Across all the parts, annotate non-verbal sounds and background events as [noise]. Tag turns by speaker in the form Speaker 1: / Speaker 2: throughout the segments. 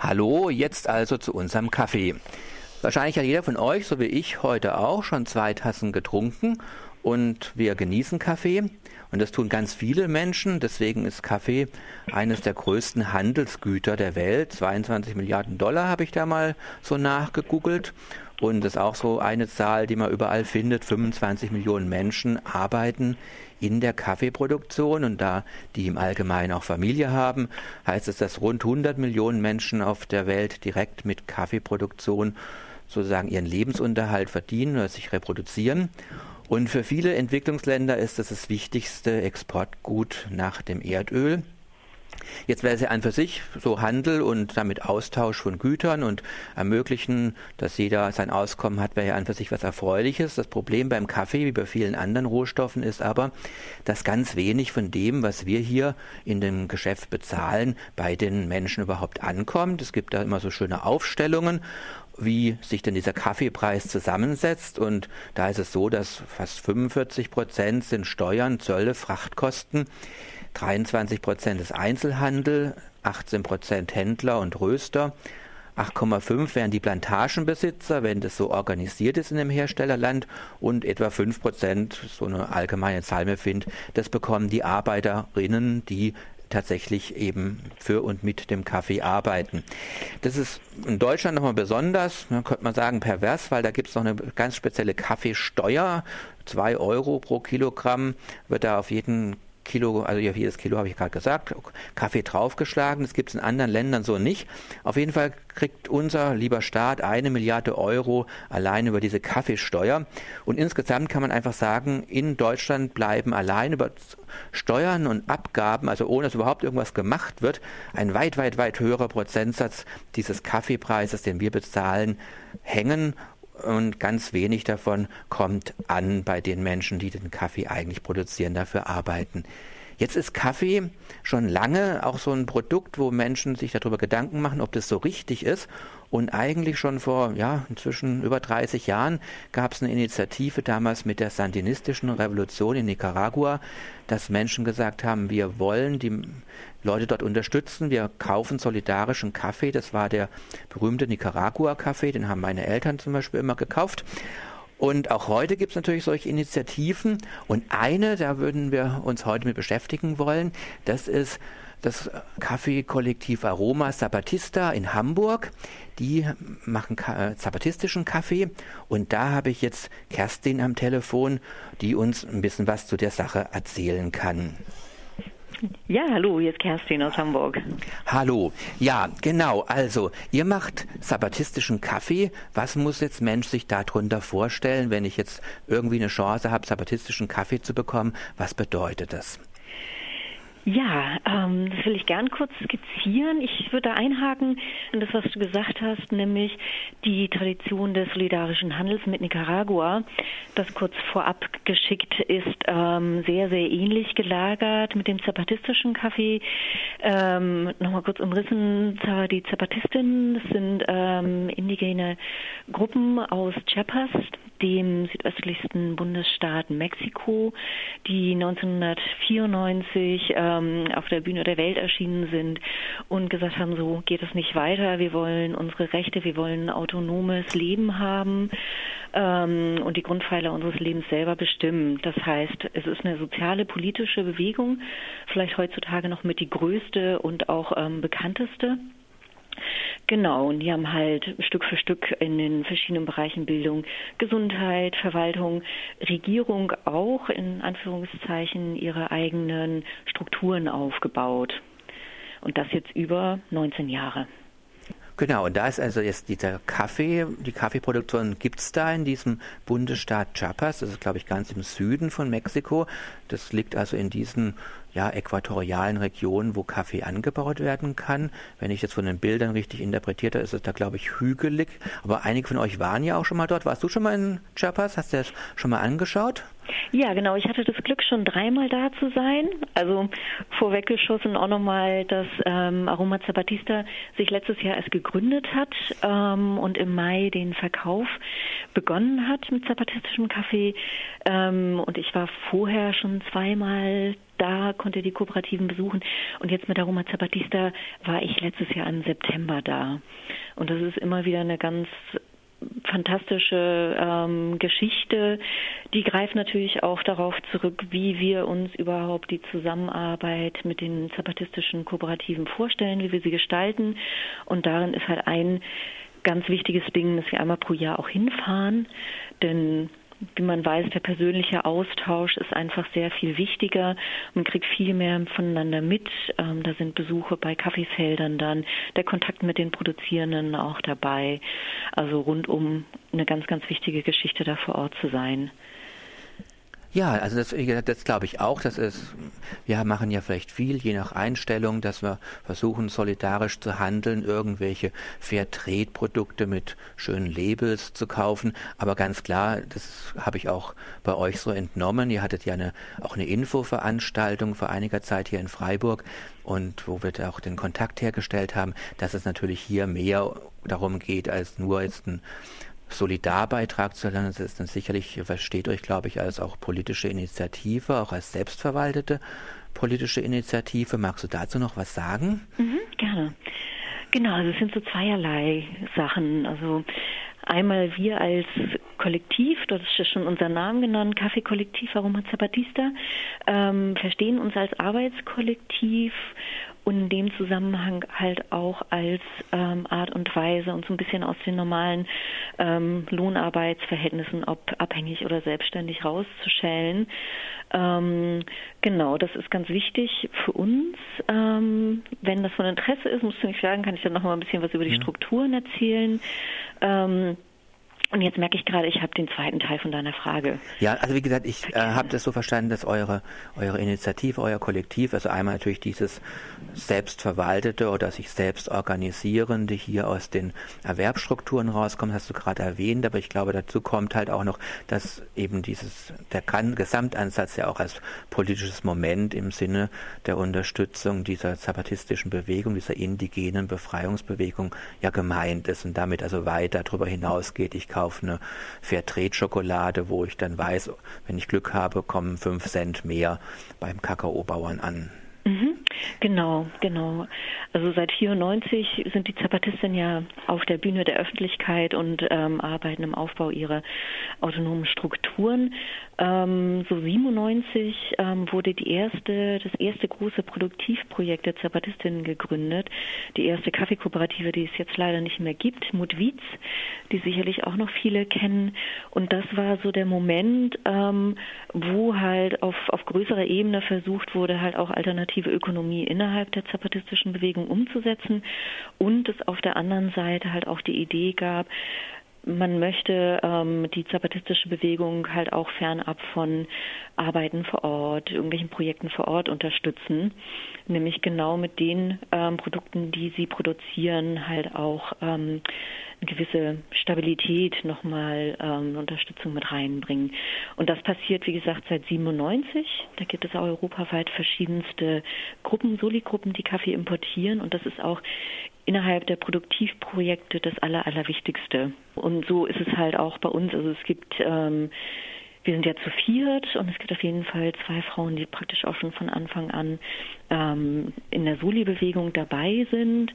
Speaker 1: Hallo, jetzt also zu unserem Kaffee. Wahrscheinlich hat jeder von euch, so wie ich heute auch, schon zwei Tassen getrunken und wir genießen Kaffee. Und das tun ganz viele Menschen. Deswegen ist Kaffee eines der größten Handelsgüter der Welt. 22 Milliarden Dollar habe ich da mal so nachgegoogelt. Und das ist auch so eine Zahl, die man überall findet. 25 Millionen Menschen arbeiten in der Kaffeeproduktion. Und da die im Allgemeinen auch Familie haben, heißt es, dass rund 100 Millionen Menschen auf der Welt direkt mit Kaffeeproduktion sozusagen ihren Lebensunterhalt verdienen oder sich reproduzieren. Und für viele Entwicklungsländer ist das das wichtigste Exportgut nach dem Erdöl. Jetzt wäre es ja an für sich so Handel und damit Austausch von Gütern und ermöglichen, dass jeder sein Auskommen hat, wäre ja an für sich was Erfreuliches. Das Problem beim Kaffee, wie bei vielen anderen Rohstoffen, ist aber, dass ganz wenig von dem, was wir hier in dem Geschäft bezahlen, bei den Menschen überhaupt ankommt. Es gibt da immer so schöne Aufstellungen wie sich denn dieser Kaffeepreis zusammensetzt. Und da ist es so, dass fast 45 Prozent sind Steuern, Zölle, Frachtkosten, 23 Prozent ist Einzelhandel, 18 Prozent Händler und Röster. 8,5 wären die Plantagenbesitzer, wenn das so organisiert ist in dem Herstellerland und etwa 5 Prozent, so eine allgemeine Zahl mir findet, das bekommen die Arbeiterinnen, die tatsächlich eben für und mit dem Kaffee arbeiten. Das ist in Deutschland nochmal besonders, man könnte man sagen pervers, weil da gibt es noch eine ganz spezielle Kaffeesteuer. Zwei Euro pro Kilogramm wird da auf jeden Kilo, also jedes Kilo habe ich gerade gesagt, Kaffee draufgeschlagen. Das gibt es in anderen Ländern so nicht. Auf jeden Fall kriegt unser lieber Staat eine Milliarde Euro allein über diese Kaffeesteuer. Und insgesamt kann man einfach sagen, in Deutschland bleiben allein über Steuern und Abgaben, also ohne dass überhaupt irgendwas gemacht wird, ein weit, weit, weit höherer Prozentsatz dieses Kaffeepreises, den wir bezahlen, hängen und ganz wenig davon kommt an bei den Menschen, die den Kaffee eigentlich produzieren, dafür arbeiten. Jetzt ist Kaffee schon lange auch so ein Produkt, wo Menschen sich darüber Gedanken machen, ob das so richtig ist. Und eigentlich schon vor, ja, inzwischen über 30 Jahren gab es eine Initiative damals mit der sandinistischen Revolution in Nicaragua, dass Menschen gesagt haben, wir wollen die Leute dort unterstützen, wir kaufen solidarischen Kaffee. Das war der berühmte Nicaragua-Kaffee, den haben meine Eltern zum Beispiel immer gekauft. Und auch heute gibt es natürlich solche Initiativen. Und eine, da würden wir uns heute mit beschäftigen wollen, das ist das Kaffeekollektiv Aroma Zapatista in Hamburg. Die machen äh, zapatistischen Kaffee. Und da habe ich jetzt Kerstin am Telefon, die uns ein bisschen was zu der Sache erzählen kann.
Speaker 2: Ja, hallo, hier ist Kerstin aus Hamburg.
Speaker 1: Hallo. Ja, genau. Also, ihr macht sabbatistischen Kaffee. Was muss jetzt Mensch sich darunter vorstellen, wenn ich jetzt irgendwie eine Chance habe, sabbatistischen Kaffee zu bekommen? Was bedeutet das?
Speaker 2: Ja, ähm, das will ich gern kurz skizzieren. Ich würde einhaken in das, was du gesagt hast, nämlich die Tradition des solidarischen Handels mit Nicaragua, das kurz vorab geschickt ist, ähm, sehr, sehr ähnlich gelagert mit dem zapatistischen Kaffee. Ähm, Nochmal kurz umrissen, die Zapatistinnen, sind ähm, indigene Gruppen aus Chiapas, dem südöstlichsten Bundesstaat Mexiko, die 1994 ähm, auf der Bühne der Welt erschienen sind und gesagt haben, so geht es nicht weiter, wir wollen unsere Rechte, wir wollen ein autonomes Leben haben ähm, und die Grundpfeiler unseres Lebens selber bestimmen. Das heißt, es ist eine soziale, politische Bewegung, vielleicht heutzutage noch mit die größte und auch ähm, bekannteste. Genau, und die haben halt Stück für Stück in den verschiedenen Bereichen Bildung, Gesundheit, Verwaltung, Regierung auch in Anführungszeichen ihre eigenen Strukturen aufgebaut. Und das jetzt über 19 Jahre.
Speaker 1: Genau, und da ist also jetzt dieser Kaffee, die Kaffeeproduktion gibt es da in diesem Bundesstaat Chiapas, das ist glaube ich ganz im Süden von Mexiko. Das liegt also in diesen ja, äquatorialen Regionen, wo Kaffee angebaut werden kann. Wenn ich jetzt von den Bildern richtig interpretiert habe, ist es da glaube ich hügelig. Aber einige von euch waren ja auch schon mal dort. Warst du schon mal in Chiapas? Hast du das schon mal angeschaut?
Speaker 2: Ja, genau. Ich hatte das Glück, schon dreimal da zu sein. Also vorweggeschossen auch nochmal, dass ähm, Aroma Zapatista sich letztes Jahr erst gegründet hat ähm, und im Mai den Verkauf begonnen hat mit zapatistischem Kaffee. Ähm, und ich war vorher schon zweimal da, konnte die Kooperativen besuchen. Und jetzt mit Aroma Zapatista war ich letztes Jahr im September da. Und das ist immer wieder eine ganz fantastische ähm, Geschichte. Die greift natürlich auch darauf zurück, wie wir uns überhaupt die Zusammenarbeit mit den zapatistischen Kooperativen vorstellen, wie wir sie gestalten. Und darin ist halt ein ganz wichtiges Ding, dass wir einmal pro Jahr auch hinfahren, denn wie man weiß, der persönliche Austausch ist einfach sehr viel wichtiger. Man kriegt viel mehr voneinander mit. Ähm, da sind Besuche bei Kaffeefeldern dann, der Kontakt mit den Produzierenden auch dabei. Also rundum eine ganz, ganz wichtige Geschichte, da vor Ort zu sein.
Speaker 1: Ja, also das, das glaube ich auch. Das ist, wir machen ja vielleicht viel, je nach Einstellung, dass wir versuchen, solidarisch zu handeln, irgendwelche Fairtrade-Produkte mit schönen Labels zu kaufen. Aber ganz klar, das habe ich auch bei euch so entnommen. Ihr hattet ja eine, auch eine Infoveranstaltung vor einiger Zeit hier in Freiburg und wo wir da auch den Kontakt hergestellt haben, dass es natürlich hier mehr darum geht, als nur jetzt ein Solidarbeitrag zu lernen, das ist dann sicherlich, versteht euch, glaube ich, als auch politische Initiative, auch als selbstverwaltete politische Initiative. Magst du dazu noch was sagen?
Speaker 2: Mhm, gerne. Genau, also es sind so zweierlei Sachen. Also einmal wir als Kollektiv, das ist ja schon unser Name genannt, Kaffee-Kollektiv Aroma Zapatista, ähm, verstehen uns als Arbeitskollektiv und in dem Zusammenhang halt auch als ähm, Art und Weise uns ein bisschen aus den normalen ähm, Lohnarbeitsverhältnissen, ob abhängig oder selbstständig, rauszuschälen. Ähm, genau, das ist ganz wichtig für uns. Ähm, wenn das von Interesse ist, musst du mich fragen, kann ich dann noch mal ein bisschen was über die ja. Strukturen erzählen. Und jetzt merke ich gerade, ich habe den zweiten Teil von deiner Frage.
Speaker 1: Ja, also wie gesagt, ich äh, habe das so verstanden, dass eure, eure Initiative, euer Kollektiv, also einmal natürlich dieses selbstverwaltete oder sich selbst organisierende hier aus den Erwerbsstrukturen rauskommt, hast du gerade erwähnt, aber ich glaube, dazu kommt halt auch noch, dass eben dieses, der Gesamtansatz ja auch als politisches Moment im Sinne der Unterstützung dieser zapatistischen Bewegung, dieser indigenen Befreiungsbewegung ja gemeint ist und damit also weit darüber hinausgeht. Ich kaufe eine Fairtrade-Schokolade, wo ich dann weiß, wenn ich Glück habe, kommen fünf Cent mehr beim Kakaobauern an.
Speaker 2: Genau, genau. Also seit 94 sind die Zapatisten ja auf der Bühne der Öffentlichkeit und ähm, arbeiten im Aufbau ihrer autonomen Strukturen. Ähm, so 97 ähm, wurde die erste, das erste große Produktivprojekt der Zapatistinnen gegründet. Die erste Kaffeekooperative, die es jetzt leider nicht mehr gibt, Mutwiz, die sicherlich auch noch viele kennen. Und das war so der Moment, ähm, wo halt auf, auf größerer Ebene versucht wurde, halt auch alternative Ökonomie innerhalb der zapatistischen Bewegung umzusetzen und es auf der anderen Seite halt auch die Idee gab, man möchte ähm, die zapatistische Bewegung halt auch fernab von Arbeiten vor Ort, irgendwelchen Projekten vor Ort unterstützen, nämlich genau mit den ähm, Produkten, die sie produzieren, halt auch ähm, eine gewisse Stabilität nochmal ähm, Unterstützung mit reinbringen. Und das passiert, wie gesagt, seit 97. Da gibt es auch europaweit verschiedenste Gruppen, Soli-Gruppen, die Kaffee importieren. Und das ist auch innerhalb der Produktivprojekte das Aller, Allerwichtigste. Und so ist es halt auch bei uns. Also es gibt ähm, wir sind ja zu viert und es gibt auf jeden Fall zwei Frauen, die praktisch auch schon von Anfang an ähm, in der Soli-Bewegung dabei sind.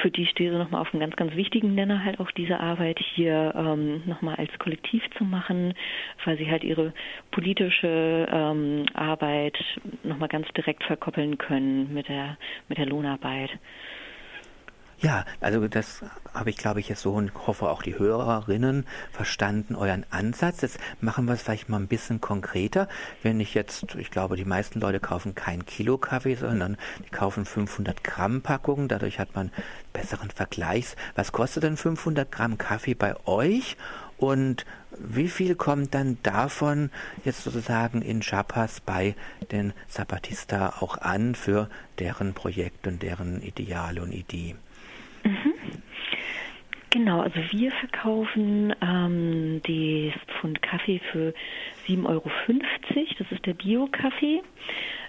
Speaker 2: Für die stehe ich nochmal auf einem ganz, ganz wichtigen Nenner halt auch diese Arbeit hier ähm, nochmal als Kollektiv zu machen, weil sie halt ihre politische ähm, Arbeit nochmal ganz direkt verkoppeln können mit der, mit der Lohnarbeit.
Speaker 1: Ja, also das habe ich, glaube ich, jetzt so und hoffe auch die Hörerinnen verstanden, euren Ansatz. Jetzt machen wir es vielleicht mal ein bisschen konkreter. Wenn ich jetzt, ich glaube, die meisten Leute kaufen kein Kilo Kaffee, sondern die kaufen 500 Gramm Packungen. Dadurch hat man besseren Vergleichs. Was kostet denn 500 Gramm Kaffee bei euch? Und wie viel kommt dann davon jetzt sozusagen in Chapas bei den Zapatista auch an für deren Projekt und deren Ideale und Idee?
Speaker 2: Genau, also wir verkaufen ähm, das Pfund Kaffee für 7,50 Euro. Das ist der Bio-Kaffee.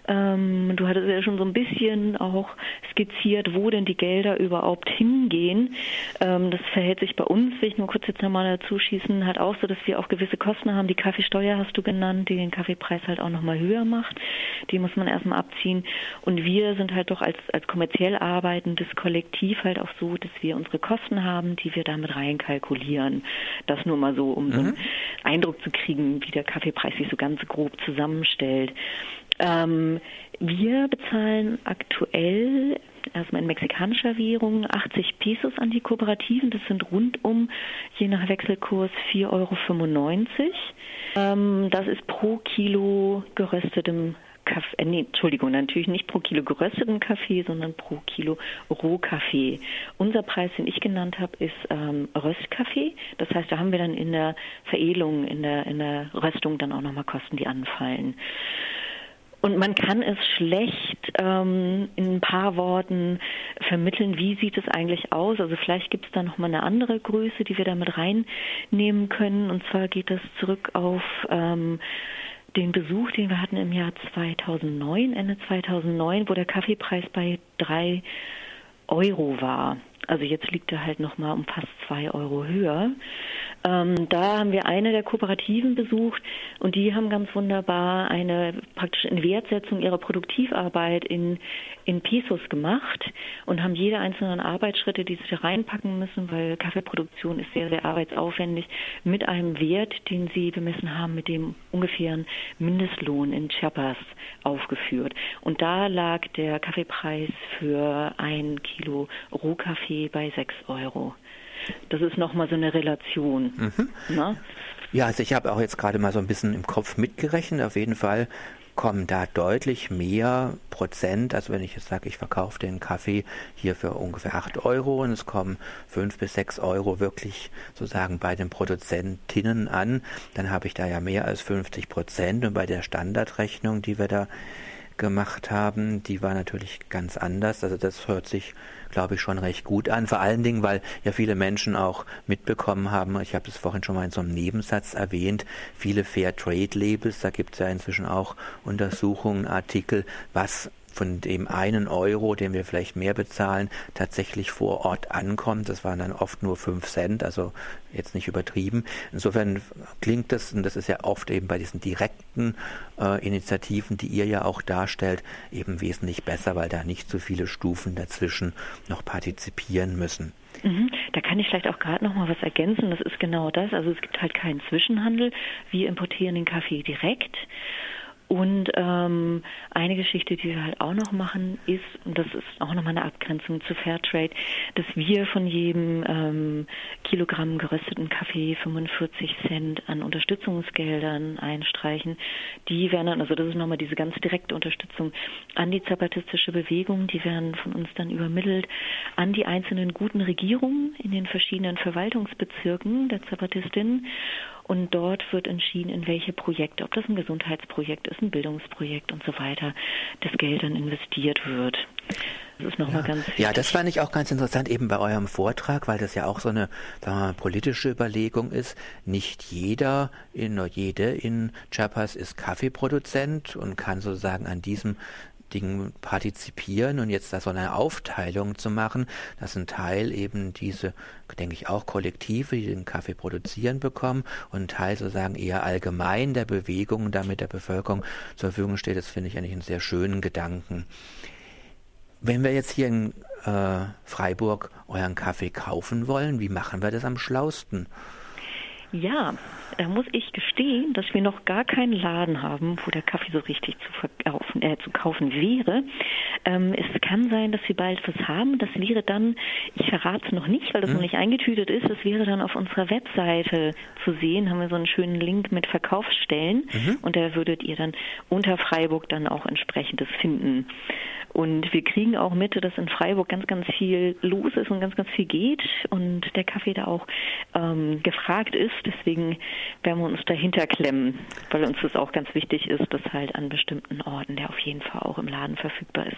Speaker 2: Ähm, du hattest ja schon so ein bisschen auch skizziert, wo denn die Gelder überhaupt hingehen. Ähm, das verhält sich bei uns, will ich nur kurz jetzt nochmal dazu schießen, halt auch so, dass wir auch gewisse Kosten haben. Die Kaffeesteuer hast du genannt, die den Kaffeepreis halt auch nochmal höher macht. Die muss man erstmal abziehen. Und wir sind halt doch als, als kommerziell arbeitendes Kollektiv halt auch so, dass wir unsere Kosten haben, die wir damit reinkalkulieren. Das nur mal so, um mhm. so einen mhm. Eindruck zu kriegen, wie der Kaffeepreis sich so ganz grob zusammenstellt. Ähm, wir bezahlen aktuell erstmal in mexikanischer Währung 80 Pesos an die Kooperativen. Das sind rundum, je nach Wechselkurs, 4,95 Euro. Ähm, das ist pro Kilo geröstetem Kaffee, äh, nee, Entschuldigung, natürlich nicht pro Kilo gerösteten Kaffee, sondern pro Kilo Rohkaffee. Unser Preis, den ich genannt habe, ist ähm, Röstkaffee. Das heißt, da haben wir dann in der Veredelung, in der, in der Röstung dann auch nochmal Kosten, die anfallen. Und man kann es schlecht ähm, in ein paar Worten vermitteln, wie sieht es eigentlich aus. Also vielleicht gibt es da nochmal eine andere Größe, die wir da mit reinnehmen können. Und zwar geht das zurück auf ähm, den Besuch, den wir hatten im Jahr 2009, Ende 2009, wo der Kaffeepreis bei drei Euro war. Also jetzt liegt er halt nochmal um fast zwei Euro höher. Ähm, da haben wir eine der Kooperativen besucht und die haben ganz wunderbar eine praktische Inwertsetzung ihrer Produktivarbeit in, in Pesos gemacht und haben jede einzelnen Arbeitsschritte, die sie reinpacken müssen, weil Kaffeeproduktion ist sehr, sehr arbeitsaufwendig, mit einem Wert, den sie bemessen haben, mit dem ungefähren Mindestlohn in Chiapas aufgeführt. Und da lag der Kaffeepreis für ein Kilo Rohkaffee bei sechs Euro. Das ist nochmal so eine Relation. Mhm.
Speaker 1: Ja, also ich habe auch jetzt gerade mal so ein bisschen im Kopf mitgerechnet. Auf jeden Fall kommen da deutlich mehr Prozent, also wenn ich jetzt sage, ich verkaufe den Kaffee hier für ungefähr 8 Euro und es kommen 5 bis 6 Euro wirklich sozusagen bei den Produzentinnen an, dann habe ich da ja mehr als 50 Prozent und bei der Standardrechnung, die wir da gemacht haben, die war natürlich ganz anders. Also das hört sich, glaube ich, schon recht gut an. Vor allen Dingen, weil ja viele Menschen auch mitbekommen haben, ich habe es vorhin schon mal in so einem Nebensatz erwähnt, viele Fair Trade Labels, da gibt es ja inzwischen auch Untersuchungen, Artikel, was von dem einen Euro, den wir vielleicht mehr bezahlen, tatsächlich vor Ort ankommt. Das waren dann oft nur fünf Cent, also jetzt nicht übertrieben. Insofern klingt das, und das ist ja oft eben bei diesen direkten äh, Initiativen, die ihr ja auch darstellt, eben wesentlich besser, weil da nicht so viele Stufen dazwischen noch partizipieren müssen.
Speaker 2: Mhm. Da kann ich vielleicht auch gerade noch mal was ergänzen. Das ist genau das. Also es gibt halt keinen Zwischenhandel. Wir importieren den Kaffee direkt und ähm, eine Geschichte, die wir halt auch noch machen, ist, und das ist auch nochmal eine Abgrenzung zu Fairtrade, dass wir von jedem ähm, Kilogramm gerösteten Kaffee 45 Cent an Unterstützungsgeldern einstreichen. Die werden dann, also das ist nochmal diese ganz direkte Unterstützung an die zapatistische Bewegung, die werden von uns dann übermittelt an die einzelnen guten Regierungen in den verschiedenen Verwaltungsbezirken der Zapatistinnen und dort wird entschieden, in welche Projekte, ob das ein Gesundheitsprojekt ist, ein Bildungsprojekt und so weiter, das Geld dann investiert wird.
Speaker 1: Das ist nochmal ja. ganz wichtig. Ja, das fand ich auch ganz interessant eben bei eurem Vortrag, weil das ja auch so eine mal, politische Überlegung ist. Nicht jeder in jede in Chiapas ist Kaffeeproduzent und kann sozusagen an diesem Dingen partizipieren und jetzt da so eine Aufteilung zu machen, dass ein Teil eben diese, denke ich, auch Kollektive, die den Kaffee produzieren, bekommen und ein Teil sozusagen eher allgemein der Bewegung, damit der Bevölkerung zur Verfügung steht, das finde ich eigentlich einen sehr schönen Gedanken. Wenn wir jetzt hier in äh, Freiburg euren Kaffee kaufen wollen, wie machen wir das am schlausten?
Speaker 2: Ja, da muss ich gestehen, dass wir noch gar keinen Laden haben, wo der Kaffee so richtig zu, verkaufen, äh, zu kaufen wäre. Ähm, es kann sein, dass wir bald was haben. Das wäre dann, ich verrate es noch nicht, weil das mhm. noch nicht eingetütet ist, das wäre dann auf unserer Webseite zu sehen. Haben wir so einen schönen Link mit Verkaufsstellen mhm. und da würdet ihr dann unter Freiburg dann auch entsprechendes finden. Und wir kriegen auch mit, dass in Freiburg ganz, ganz viel los ist und ganz, ganz viel geht und der Kaffee da auch ähm, gefragt ist. Deswegen werden wir uns dahinter klemmen, weil uns das auch ganz wichtig ist, dass halt an bestimmten Orten der auf jeden Fall auch im Laden verfügbar ist.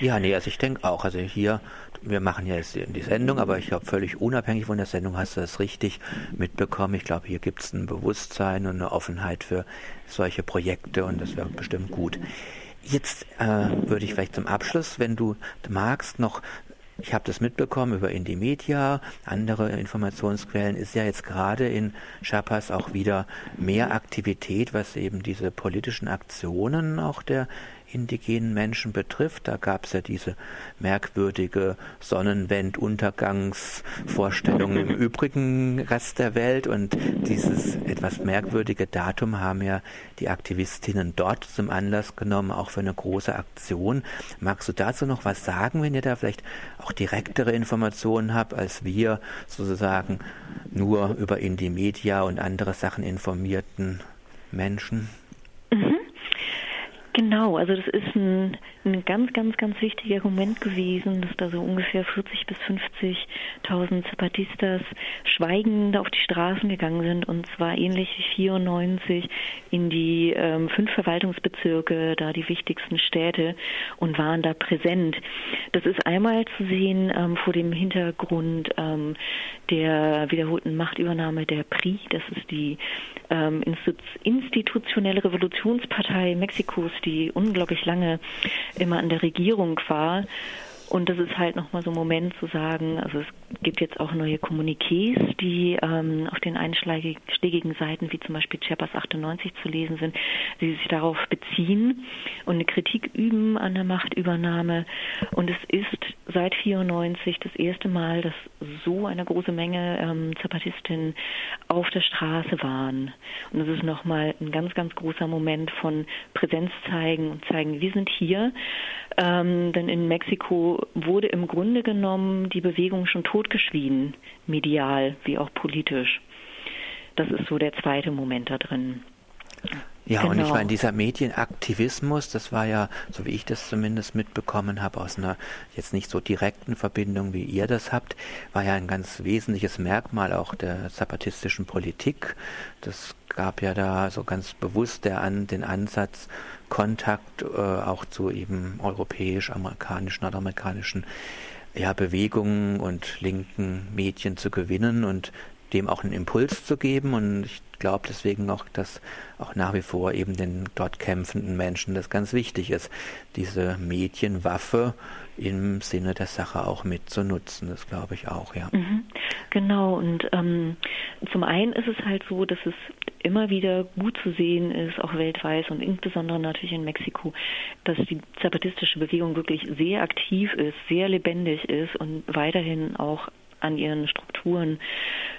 Speaker 1: Ja, nee, also ich denke auch, also hier, wir machen ja jetzt die Sendung, aber ich glaube, völlig unabhängig von der Sendung hast du das richtig mitbekommen. Ich glaube, hier gibt es ein Bewusstsein und eine Offenheit für solche Projekte und das wäre bestimmt gut. Jetzt äh, würde ich vielleicht zum Abschluss, wenn du magst, noch ich habe das mitbekommen über Indie Media, andere Informationsquellen, ist ja jetzt gerade in Chiapas auch wieder mehr Aktivität, was eben diese politischen Aktionen auch der indigenen Menschen betrifft. Da gab es ja diese merkwürdige Sonnenwenduntergangsvorstellung im [laughs] übrigen Rest der Welt und dieses etwas merkwürdige Datum haben ja die Aktivistinnen dort zum Anlass genommen, auch für eine große Aktion. Magst du dazu noch was sagen, wenn ihr da vielleicht auch direktere Informationen habt, als wir sozusagen nur über Indie Media und andere Sachen informierten Menschen?
Speaker 2: Mhm. Genau, also das ist ein, ein ganz, ganz, ganz wichtiger Moment gewesen, dass da so ungefähr 40 bis 50.000 Zapatistas schweigend auf die Straßen gegangen sind und zwar ähnlich wie 94 in die ähm, fünf Verwaltungsbezirke, da die wichtigsten Städte und waren da präsent. Das ist einmal zu sehen ähm, vor dem Hintergrund ähm, der wiederholten Machtübernahme der PRI, das ist die ähm, institutionelle Revolutionspartei Mexikos, die unglaublich lange immer an der Regierung war und das ist halt nochmal so ein Moment zu sagen, also es gibt jetzt auch neue Kommuniqués, die ähm, auf den einschlägigen Seiten, wie zum Beispiel Chiapas 98 zu lesen sind, die sich darauf beziehen und eine Kritik üben an der Machtübernahme. Und es ist seit 94 das erste Mal, dass so eine große Menge ähm, Zapatistinnen auf der Straße waren. Und das ist nochmal ein ganz, ganz großer Moment von Präsenz zeigen und zeigen, wir sind hier. Ähm, denn in Mexiko wurde im Grunde genommen die Bewegung schon totgeschwiegen, medial wie auch politisch. Das ist so der zweite Moment da drin.
Speaker 1: Ja, genau. und ich genau. meine, dieser Medienaktivismus, das war ja, so wie ich das zumindest mitbekommen habe, aus einer jetzt nicht so direkten Verbindung, wie ihr das habt, war ja ein ganz wesentliches Merkmal auch der zapatistischen Politik. Das gab ja da so ganz bewusst der an, den Ansatz, Kontakt äh, auch zu eben europäisch-amerikanischen, nordamerikanischen ja, Bewegungen und linken Medien zu gewinnen und dem auch einen Impuls zu geben. Und ich glaube deswegen auch, dass auch nach wie vor eben den dort kämpfenden Menschen das ganz wichtig ist, diese Medienwaffe im Sinne der Sache auch mitzunutzen. Das glaube ich auch, ja.
Speaker 2: Mhm. Genau, und ähm, zum einen ist es halt so, dass es immer wieder gut zu sehen ist, auch weltweit und insbesondere natürlich in Mexiko, dass die zapatistische Bewegung wirklich sehr aktiv ist, sehr lebendig ist und weiterhin auch an ihren Strukturen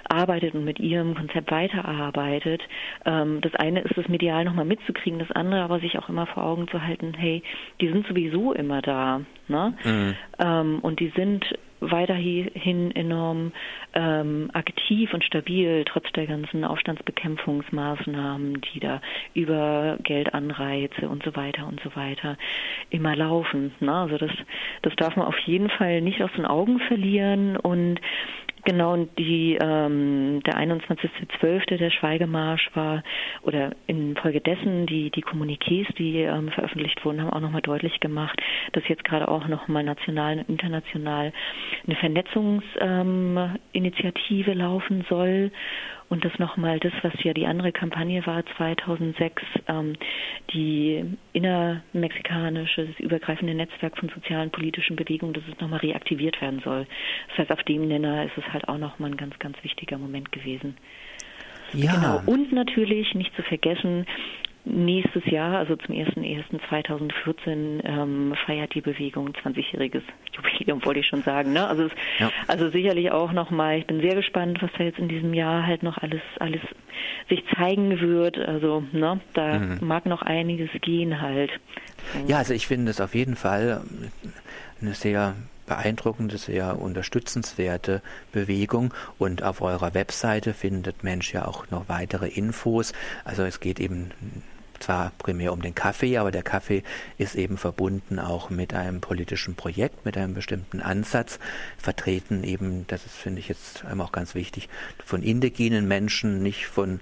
Speaker 2: arbeitet und mit ihrem Konzept weiterarbeitet. Ähm, das eine ist, das medial nochmal mitzukriegen, das andere aber sich auch immer vor Augen zu halten, hey, die sind sowieso immer da. Ne? Mhm. Ähm, und die sind weiterhin enorm ähm, aktiv und stabil, trotz der ganzen Aufstandsbekämpfungsmaßnahmen, die da über Geldanreize und so weiter und so weiter immer laufen. Ne? Also das, das darf man auf jeden Fall nicht aus den Augen verlieren und Genau, und die, ähm, der 21.12., der Schweigemarsch war, oder infolgedessen die, die Kommuniqués, die ähm, veröffentlicht wurden, haben auch nochmal deutlich gemacht, dass jetzt gerade auch nochmal national und international eine Vernetzungsinitiative ähm, laufen soll und das nochmal das, was ja die andere Kampagne war 2006, ähm, die innermexikanische, das übergreifende Netzwerk von sozialen politischen Bewegungen, dass es nochmal reaktiviert werden soll. Das heißt, auf dem Nenner ist es halt auch nochmal ein ganz, ganz wichtiger Moment gewesen. Ja. Genau. Und natürlich nicht zu vergessen, Nächstes Jahr, also zum 01.01.2014, ähm, feiert die Bewegung 20-jähriges Jubiläum, wollte ich schon sagen. Ne? Also, es, ja. also sicherlich auch nochmal, ich bin sehr gespannt, was da jetzt in diesem Jahr halt noch alles, alles sich zeigen wird. Also ne, da mhm. mag noch einiges gehen halt.
Speaker 1: Ja, also ich finde es auf jeden Fall eine sehr beeindruckende, sehr unterstützenswerte Bewegung. Und auf eurer Webseite findet Mensch ja auch noch weitere Infos. Also es geht eben zwar primär um den Kaffee, aber der Kaffee ist eben verbunden auch mit einem politischen Projekt, mit einem bestimmten Ansatz, vertreten eben, das ist, finde ich jetzt auch ganz wichtig, von indigenen Menschen, nicht von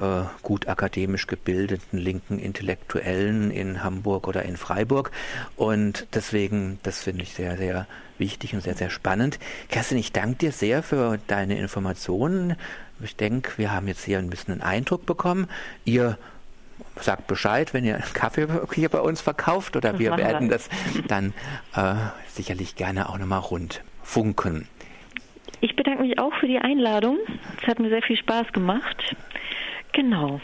Speaker 1: äh, gut akademisch gebildeten linken Intellektuellen in Hamburg oder in Freiburg. Und deswegen, das finde ich sehr, sehr wichtig und sehr, sehr spannend. Kerstin, ich danke dir sehr für deine Informationen. Ich denke, wir haben jetzt hier ein bisschen einen Eindruck bekommen. Ihr sagt Bescheid, wenn ihr einen Kaffee hier bei uns verkauft oder wir [laughs] werden das dann äh, sicherlich gerne auch nochmal rund funken.
Speaker 2: Ich bedanke mich auch für die Einladung. Es hat mir sehr viel Spaß gemacht. Genau.